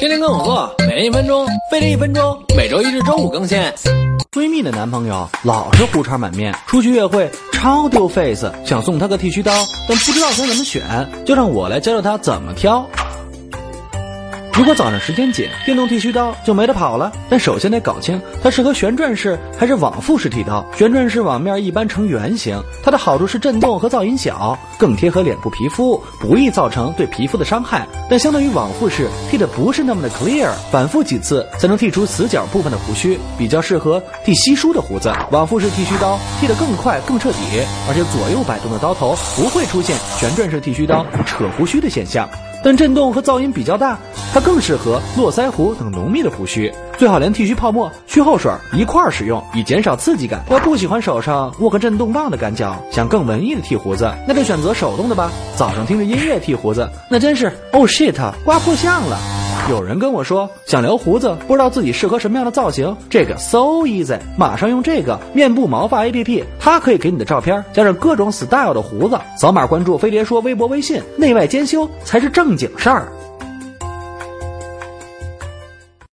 天天跟我做，每天一分钟，飞了一分钟，每周一至周五更新。闺蜜的男朋友老是胡茬满面，出去约会超丢 face，想送她个剃须刀，但不知道该怎么选，就让我来教教她怎么挑。如果早上时间紧，电动剃须刀就没得跑了。但首先得搞清它适合旋转式还是往复式剃刀。旋转式网面一般呈圆形，它的好处是震动和噪音小，更贴合脸部皮肤，不易造成对皮肤的伤害。但相对于往复式，剃的不是那么的 clear，反复几次才能剃出死角部分的胡须，比较适合剃稀疏的胡子。往复式剃须刀剃得更快更彻底，而且左右摆动的刀头不会出现旋转式剃须刀扯胡须的现象。但震动和噪音比较大，它更适合络腮胡等浓密的胡须，最好连剃须泡沫、去后水一块儿使用，以减少刺激感。要不喜欢手上握个震动棒的感觉，想更文艺的剃胡子，那就选择手动的吧。早上听着音乐剃胡子，那真是 oh shit，刮破相了。有人跟我说想留胡子，不知道自己适合什么样的造型，这个 so easy，马上用这个面部毛发 A P P，它可以给你的照片加上各种 style 的胡子，扫码关注飞碟说微博微信，内外兼修才是正经事儿。